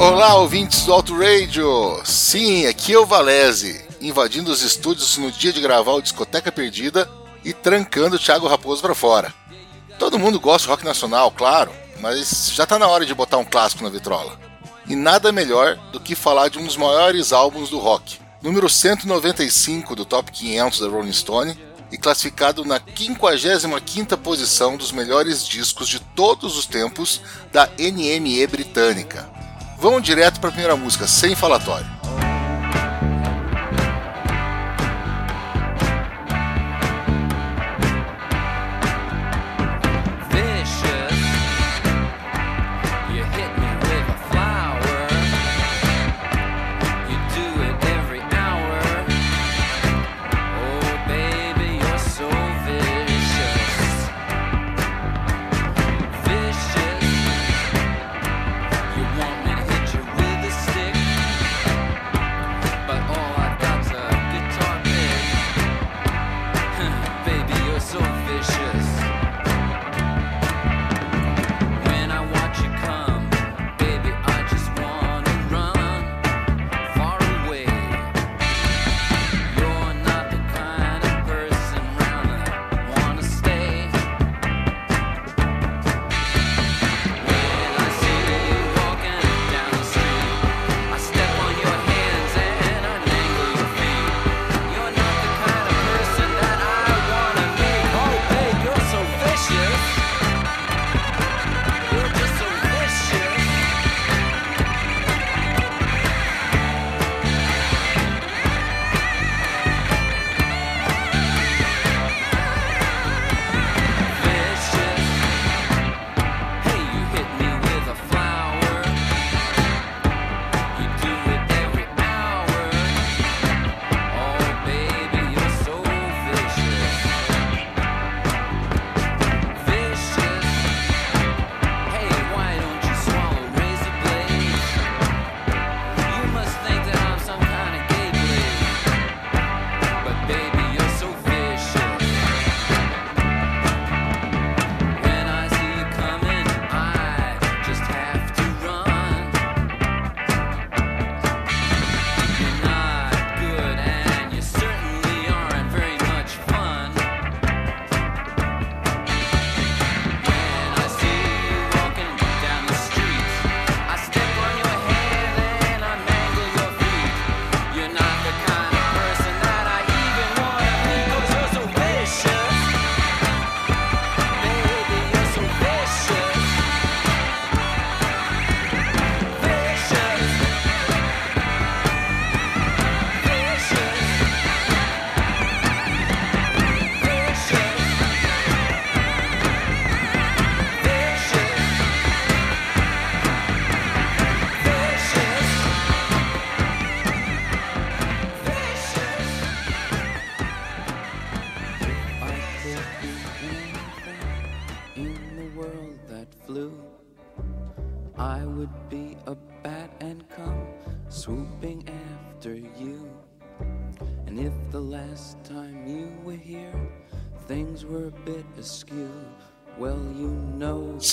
Olá, ouvintes do Auto Radio! Sim, aqui é o Valese, invadindo os estúdios no dia de gravar o Discoteca Perdida e trancando o Thiago Raposo para fora. Todo mundo gosta de rock nacional, claro, mas já tá na hora de botar um clássico na vitrola. E nada melhor do que falar de um dos maiores álbuns do rock, número 195 do Top 500 da Rolling Stone e classificado na 55ª posição dos melhores discos de todos os tempos da NME britânica. Vamos direto para a primeira música, sem falatório.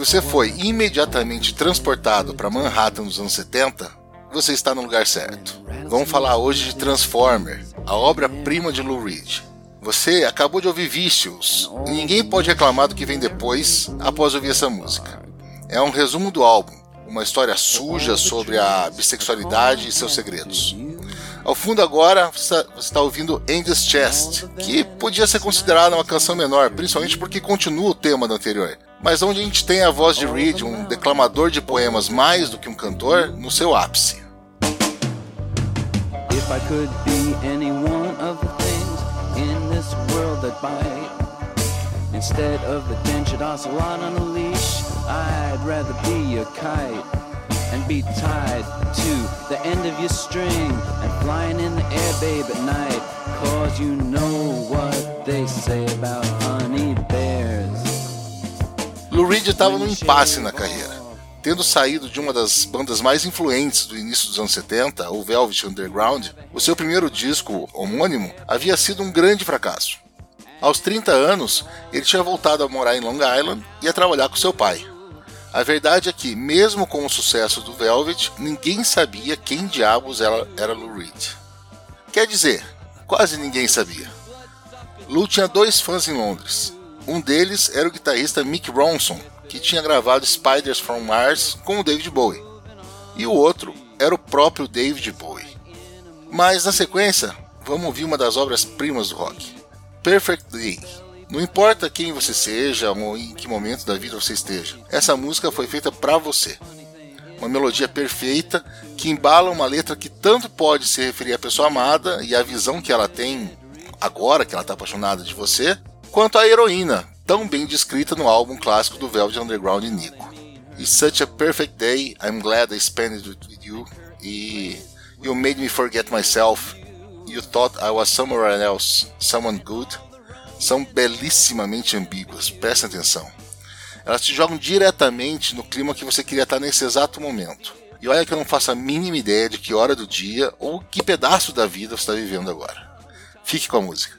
Você foi imediatamente transportado para Manhattan nos anos 70, você está no lugar certo. Vamos falar hoje de Transformer, a obra-prima de Lou Reed. Você acabou de ouvir Vicious, e ninguém pode reclamar do que vem depois após ouvir essa música. É um resumo do álbum, uma história suja sobre a bissexualidade e seus segredos. Ao fundo agora você está ouvindo Angel's Chest, que podia ser considerada uma canção menor, principalmente porque continua o tema do anterior. Mas onde a gente tem a voz de Reed, um declamador de poemas mais do que um cantor, no seu ápice. If I could be any one of the things in this world that bite Instead of a dentured ocelot on a leash I'd rather be a kite and be tied to the end of your string and flying in the air, babe, at night. Cause you know what they say about honey bears. Lou Reed estava num impasse na carreira. Tendo saído de uma das bandas mais influentes do início dos anos 70, o Velvet Underground, o seu primeiro disco, homônimo, havia sido um grande fracasso. Aos 30 anos, ele tinha voltado a morar em Long Island e a trabalhar com seu pai. A verdade é que, mesmo com o sucesso do Velvet, ninguém sabia quem diabos era, era Lou Reed. Quer dizer, quase ninguém sabia. Lou tinha dois fãs em Londres. Um deles era o guitarrista Mick Ronson, que tinha gravado Spiders from Mars com o David Bowie. E o outro era o próprio David Bowie. Mas na sequência, vamos ouvir uma das obras-primas do rock, Perfect Day. Não importa quem você seja ou em que momento da vida você esteja, essa música foi feita para você. Uma melodia perfeita que embala uma letra que tanto pode se referir à pessoa amada e à visão que ela tem agora que ela está apaixonada de você, quanto à heroína, tão bem descrita no álbum clássico do Velvet Underground Nico. It's such a perfect day, I'm glad I spent it with you. E You made me forget myself. You thought I was somewhere else, someone good. São belíssimamente ambíguas, presta atenção. Elas te jogam diretamente no clima que você queria estar nesse exato momento. E olha que eu não faço a mínima ideia de que hora do dia ou que pedaço da vida você está vivendo agora. Fique com a música.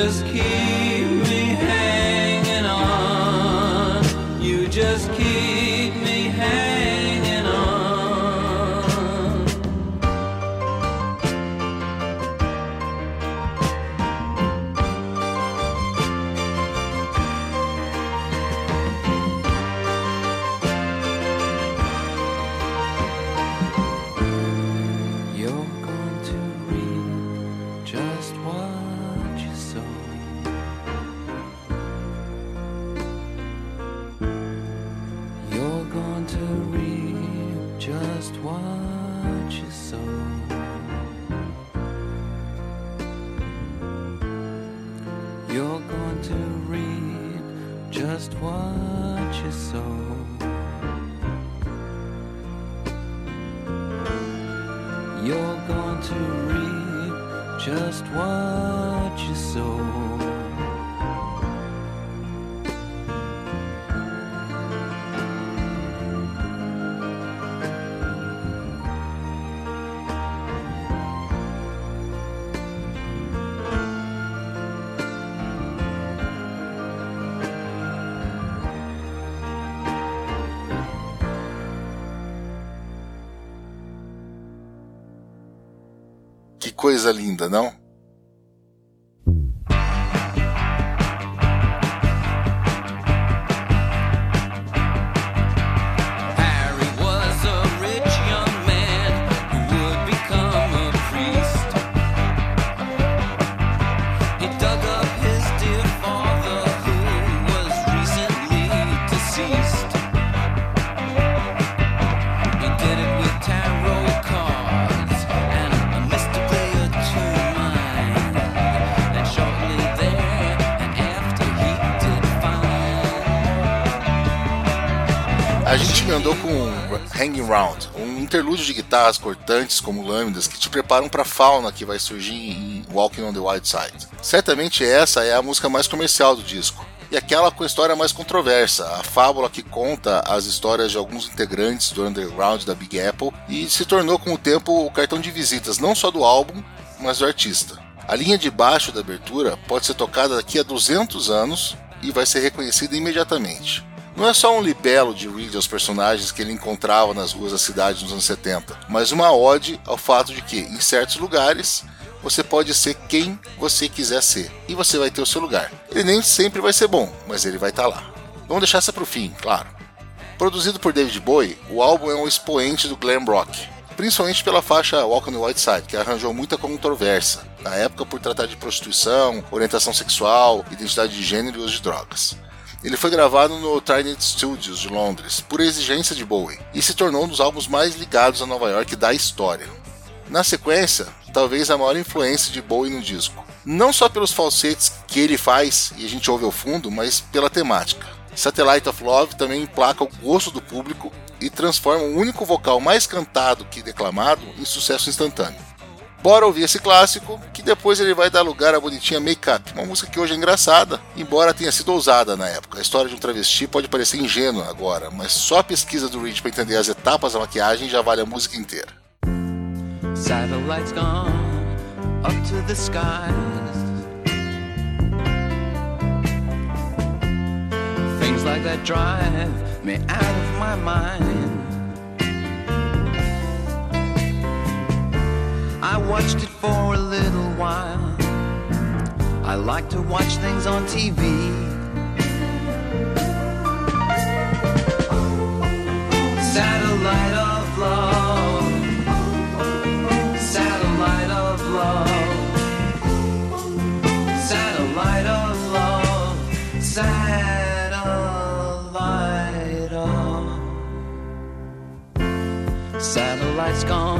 Just just what you sow. You're going to read just what you sow. You're going to reap just what you sow. Coisa linda, não? Round, um interlúdio de guitarras cortantes como lâminas que te preparam para a fauna que vai surgir em Walking on the Wild Side. Certamente essa é a música mais comercial do disco, e aquela com a história mais controversa, a fábula que conta as histórias de alguns integrantes do underground da Big Apple e se tornou com o tempo o cartão de visitas não só do álbum, mas do artista. A linha de baixo da abertura pode ser tocada daqui a 200 anos e vai ser reconhecida imediatamente. Não é só um libelo de Reed aos personagens que ele encontrava nas ruas da cidade nos anos 70, mas uma ode ao fato de que, em certos lugares, você pode ser quem você quiser ser e você vai ter o seu lugar. Ele nem sempre vai ser bom, mas ele vai estar tá lá. Vamos deixar essa para o fim, claro. Produzido por David Bowie, o álbum é um expoente do glam rock, principalmente pela faixa Walk on the White Side, que arranjou muita controvérsia, na época por tratar de prostituição, orientação sexual, identidade de gênero e uso de drogas. Ele foi gravado no Trident Studios de Londres, por exigência de Bowie, e se tornou um dos álbuns mais ligados a Nova York da história. Na sequência, talvez a maior influência de Bowie no disco. Não só pelos falsetes que ele faz e a gente ouve ao fundo, mas pela temática. Satellite of Love também emplaca o gosto do público e transforma o único vocal mais cantado que declamado em sucesso instantâneo. Bora ouvir esse clássico, que depois ele vai dar lugar à bonitinha Make Up, uma música que hoje é engraçada, embora tenha sido ousada na época. A história de um travesti pode parecer ingênua agora, mas só a pesquisa do Reed para entender as etapas da maquiagem já vale a música inteira. Satellites gone up to the skies. Things like that drive me out of my mind. I watched it for a little while. I like to watch things on TV. Satellite of love. Satellite of love. Satellite of love. Satellite. Satellite's gone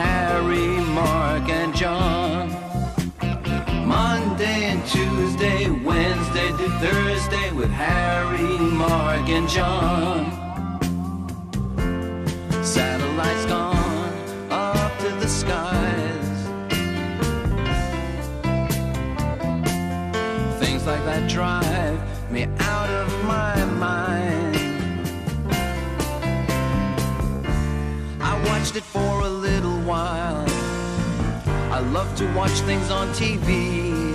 Harry, Mark, and John. Monday and Tuesday, Wednesday to Thursday with Harry, Mark, and John. Satellites gone up to the skies. Things like that drive me out of my mind. I watched it for a while. I love to watch things on TV.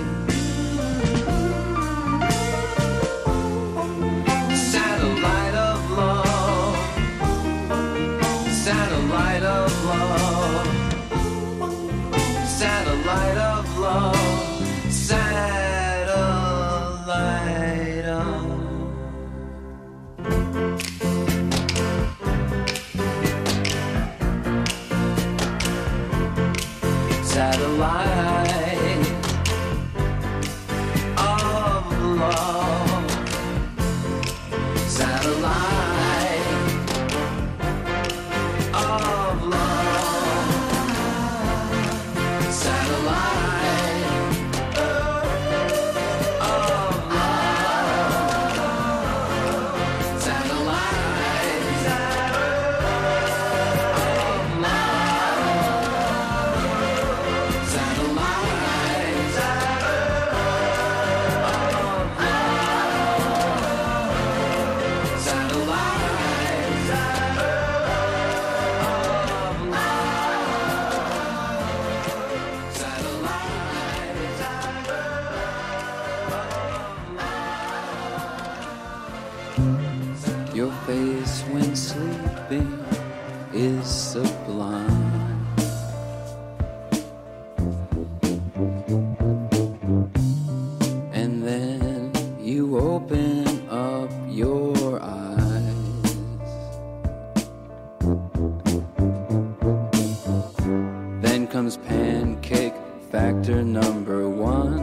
Comes pancake factor number one.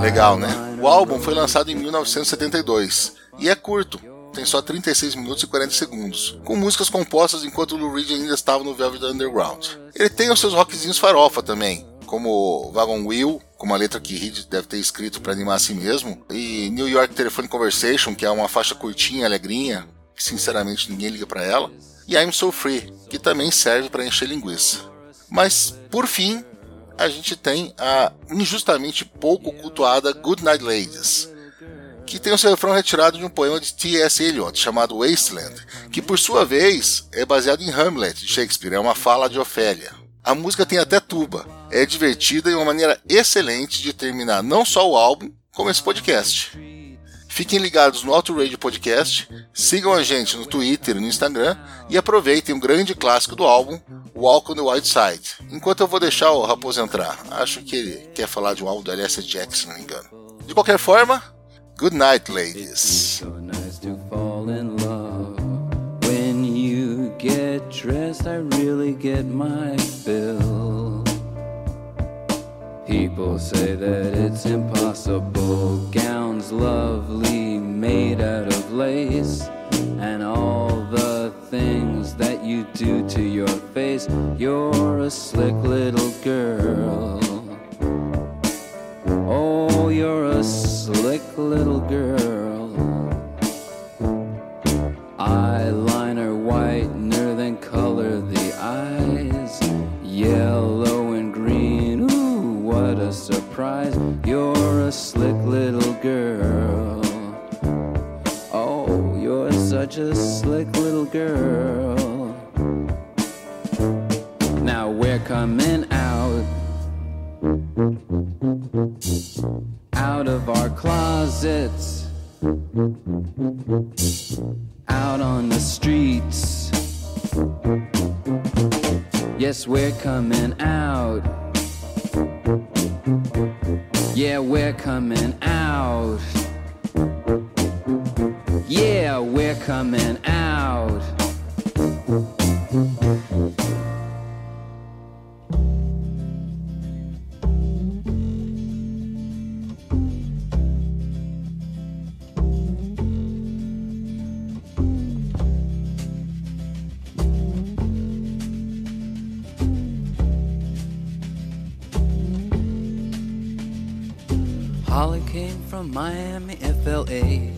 Legal, né? O álbum foi lançado em 1972 e é curto, tem só 36 minutos e 40 segundos, com músicas compostas enquanto Lou Reed ainda estava no Velvet Underground. Ele tem os seus rockzinhos farofa também, como Wagon Wheel, com uma letra que Reed deve ter escrito para animar a si mesmo, e New York Telephone Conversation, que é uma faixa curtinha, alegrinha, que sinceramente ninguém liga para ela, e I'm So Free, que também serve para encher linguiça. Mas, por fim, a gente tem a injustamente pouco cultuada Good Night Ladies, que tem o seu refrão retirado de um poema de T.S. Eliot chamado Wasteland, que por sua vez é baseado em Hamlet de Shakespeare, é uma fala de Ofélia. A música tem até tuba, é divertida e uma maneira excelente de terminar não só o álbum, como esse podcast. Fiquem ligados no Auto Radio Podcast, sigam a gente no Twitter e no Instagram e aproveitem um grande clássico do álbum, Walk on the Wild Side. Enquanto eu vou deixar o Raposo entrar, acho que ele quer falar de um álbum do Alessia Jackson, se não me engano. De qualquer forma, good night, ladies. Get dressed, I really get my fill. People say that it's impossible. Gowns lovely, made out of lace. And all the things that you do to your face. You're a slick little girl. Oh, you're a slick little girl. Eyeliner whitener, a slick little girl. Now we're coming out out of our closets, out on the streets. Yes, we're coming out. Yeah, we're coming out. Coming out. Holly came from Miami, FLA.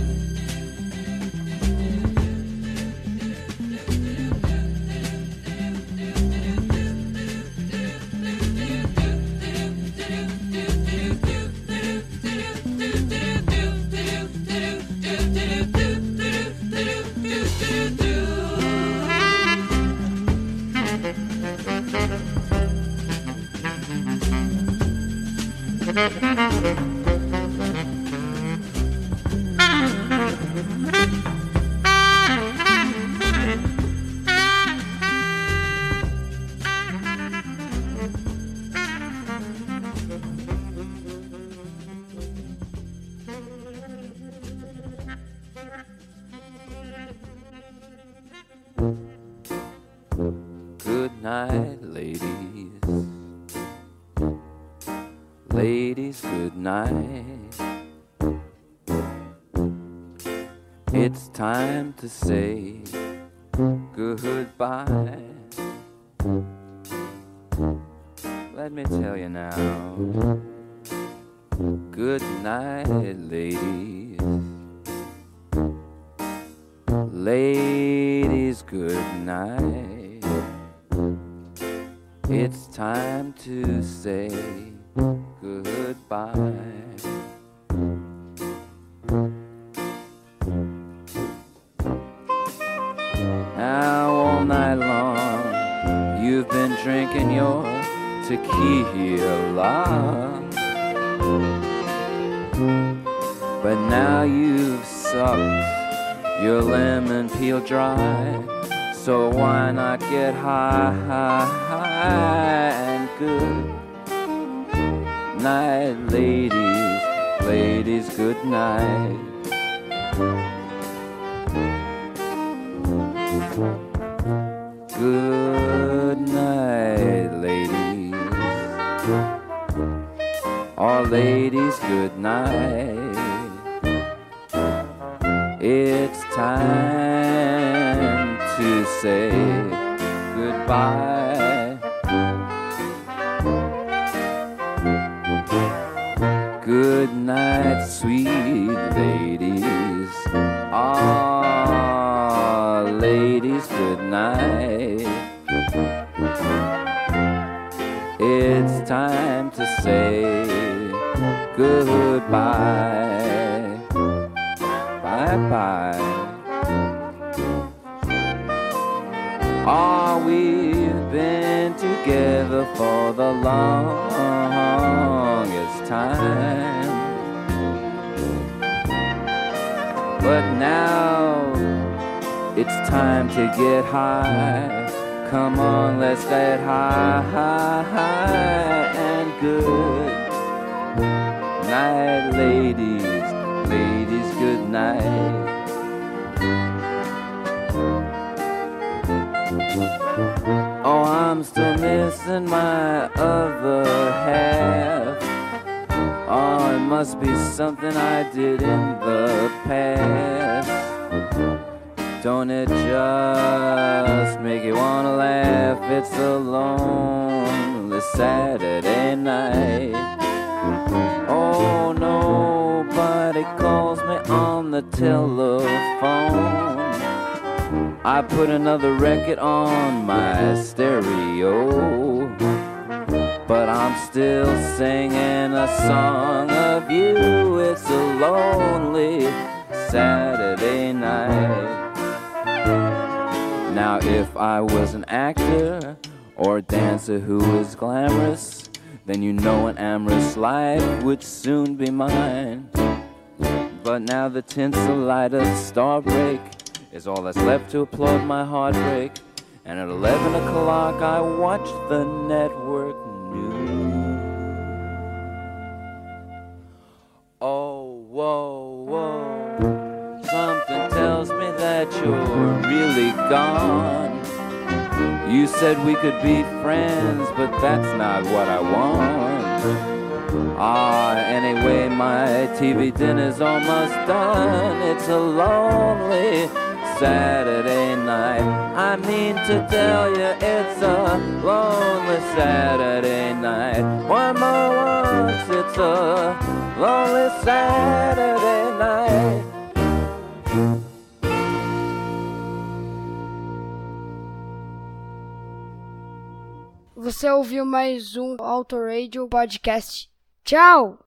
do, time to say goodbye. Let me tell you now. Good night, ladies. Ladies, good night. It's time to say goodbye. Now all night long you've been drinking your tequila. But now you've sucked your lemon peel dry. So why not get high, high, high and good night, ladies, ladies, good night. Good night, ladies. All ladies, good night. It's time to say goodbye. It's time to say goodbye. Bye bye. Oh, we've been together for the longest time. But now it's time to get high. Come on, let's get high, high, high and good night, ladies, ladies, good night. Oh, I'm still missing my other half. Oh, it must be something I did in the It's a lonely Saturday night. Oh, nobody calls me on the telephone. I put another record on my stereo. But I'm still singing a song of you. It's a lonely Saturday night. Now, if I was an actor or a dancer who was glamorous, then you know an amorous life would soon be mine. But now the tinsel light of starbreak is all that's left to applaud my heartbreak. And at 11 o'clock I watch the network news. Gone. You said we could be friends, but that's not what I want. Ah, anyway, my TV dinner's almost done. It's a lonely Saturday night. I mean to tell you, it's a lonely Saturday night. One more once, it's a lonely Saturday night. Você ouviu mais um Auto Radio Podcast Tchau!